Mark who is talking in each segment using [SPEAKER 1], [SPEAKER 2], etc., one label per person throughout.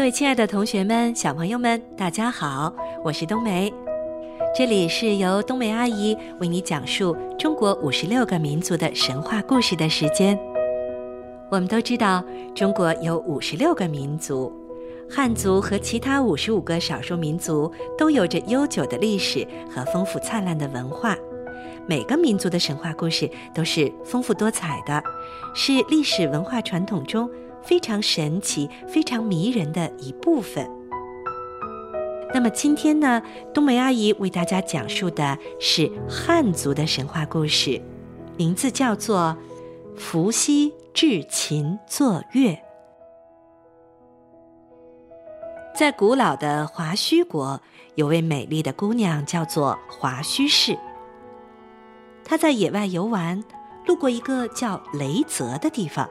[SPEAKER 1] 各位亲爱的同学们、小朋友们，大家好，我是冬梅。这里是由冬梅阿姨为你讲述中国五十六个民族的神话故事的时间。我们都知道，中国有五十六个民族，汉族和其他五十五个少数民族都有着悠久的历史和丰富灿烂的文化。每个民族的神话故事都是丰富多彩的，是历史文化传统中。非常神奇、非常迷人的一部分。那么今天呢，冬梅阿姨为大家讲述的是汉族的神话故事，名字叫做《伏羲制琴作乐》。在古老的华胥国，有位美丽的姑娘，叫做华胥氏。她在野外游玩，路过一个叫雷泽的地方。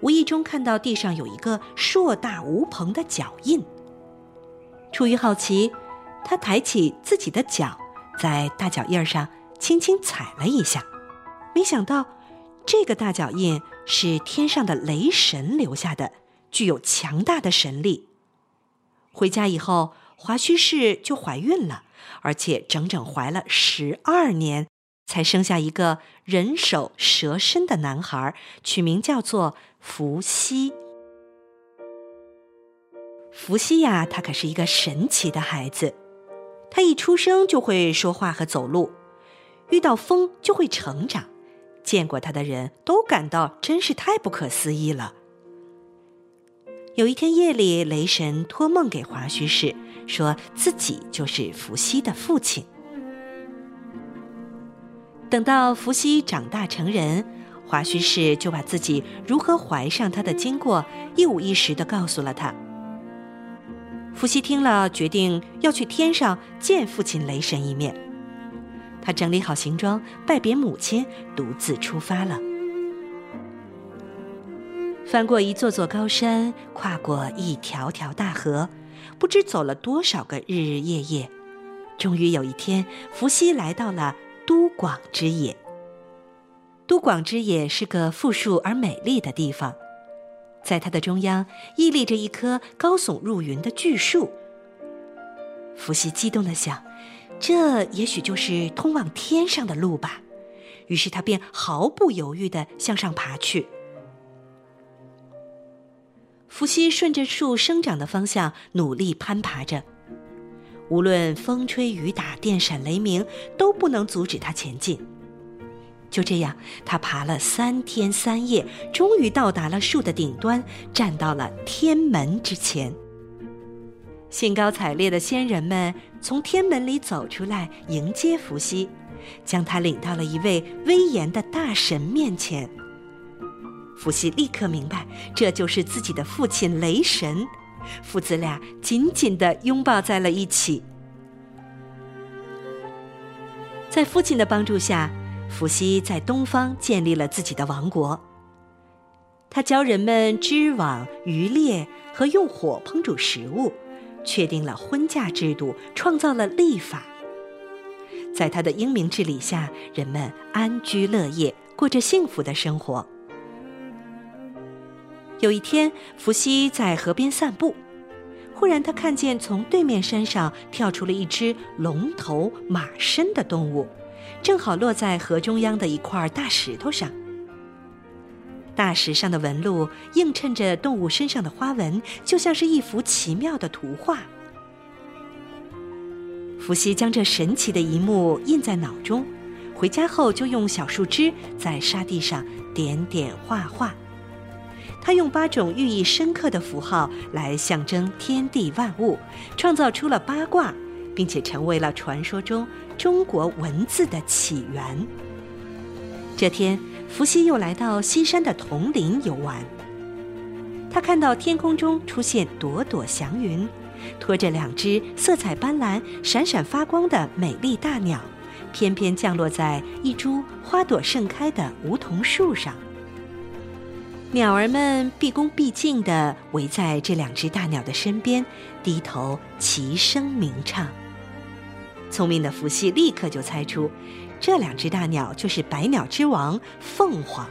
[SPEAKER 1] 无意中看到地上有一个硕大无朋的脚印，出于好奇，他抬起自己的脚，在大脚印上轻轻踩了一下，没想到这个大脚印是天上的雷神留下的，具有强大的神力。回家以后，华胥氏就怀孕了，而且整整怀了十二年。才生下一个人首蛇身的男孩，取名叫做伏羲。伏羲呀，他可是一个神奇的孩子，他一出生就会说话和走路，遇到风就会成长，见过他的人都感到真是太不可思议了。有一天夜里，雷神托梦给华胥氏，说自己就是伏羲的父亲。等到伏羲长大成人，华胥氏就把自己如何怀上他的经过一五一十的告诉了他。伏羲听了，决定要去天上见父亲雷神一面。他整理好行装，拜别母亲，独自出发了。翻过一座座高山，跨过一条条大河，不知走了多少个日日夜夜，终于有一天，伏羲来到了。都广之野。广之野是个富庶而美丽的地方，在它的中央屹立着一棵高耸入云的巨树。伏羲激动的想，这也许就是通往天上的路吧。于是他便毫不犹豫的向上爬去。伏羲顺着树生长的方向努力攀爬着。无论风吹雨打、电闪雷鸣，都不能阻止他前进。就这样，他爬了三天三夜，终于到达了树的顶端，站到了天门之前。兴高采烈的仙人们从天门里走出来迎接伏羲，将他领到了一位威严的大神面前。伏羲立刻明白，这就是自己的父亲雷神。父子俩紧紧地拥抱在了一起。在父亲的帮助下，伏羲在东方建立了自己的王国。他教人们织网、渔猎和用火烹煮食物，确定了婚嫁制度，创造了历法。在他的英明治理下，人们安居乐业，过着幸福的生活。有一天，伏羲在河边散步，忽然他看见从对面山上跳出了一只龙头马身的动物，正好落在河中央的一块大石头上。大石上的纹路映衬着动物身上的花纹，就像是一幅奇妙的图画。伏羲将这神奇的一幕印在脑中，回家后就用小树枝在沙地上点点画画。他用八种寓意深刻的符号来象征天地万物，创造出了八卦，并且成为了传说中中国文字的起源。这天，伏羲又来到西山的铜林游玩。他看到天空中出现朵朵祥云，拖着两只色彩斑斓、闪闪发光的美丽大鸟，翩翩降落在一株花朵盛开的梧桐树上。鸟儿们毕恭毕敬地围在这两只大鸟的身边，低头齐声鸣唱。聪明的伏羲立刻就猜出，这两只大鸟就是百鸟之王凤凰。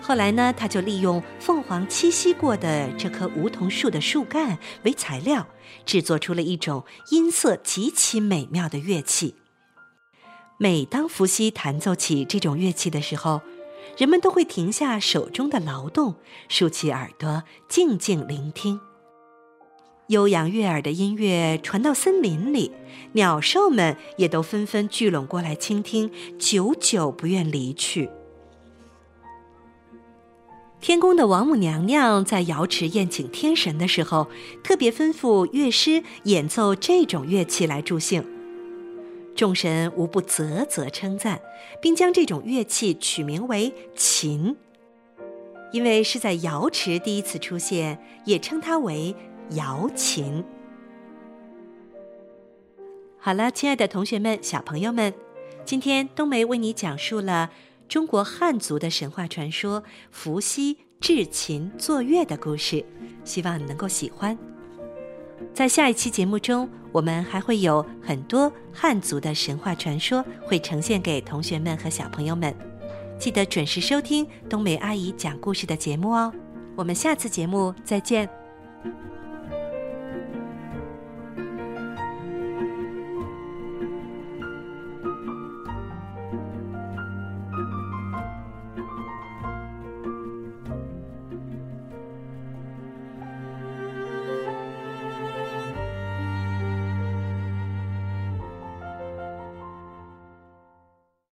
[SPEAKER 1] 后来呢，他就利用凤凰栖息过的这棵梧桐树的树干为材料，制作出了一种音色极其美妙的乐器。每当伏羲弹奏起这种乐器的时候，人们都会停下手中的劳动，竖起耳朵，静静聆听。悠扬悦耳的音乐传到森林里，鸟兽们也都纷纷聚拢过来倾听，久久不愿离去。天宫的王母娘娘在瑶池宴请天神的时候，特别吩咐乐师演奏这种乐器来助兴。众神无不啧啧称赞，并将这种乐器取名为琴，因为是在瑶池第一次出现，也称它为瑶琴。好了，亲爱的同学们、小朋友们，今天冬梅为你讲述了。中国汉族的神话传说——伏羲制琴作乐的故事，希望你能够喜欢。在下一期节目中，我们还会有很多汉族的神话传说会呈现给同学们和小朋友们。记得准时收听冬梅阿姨讲故事的节目哦。我们下次节目再见。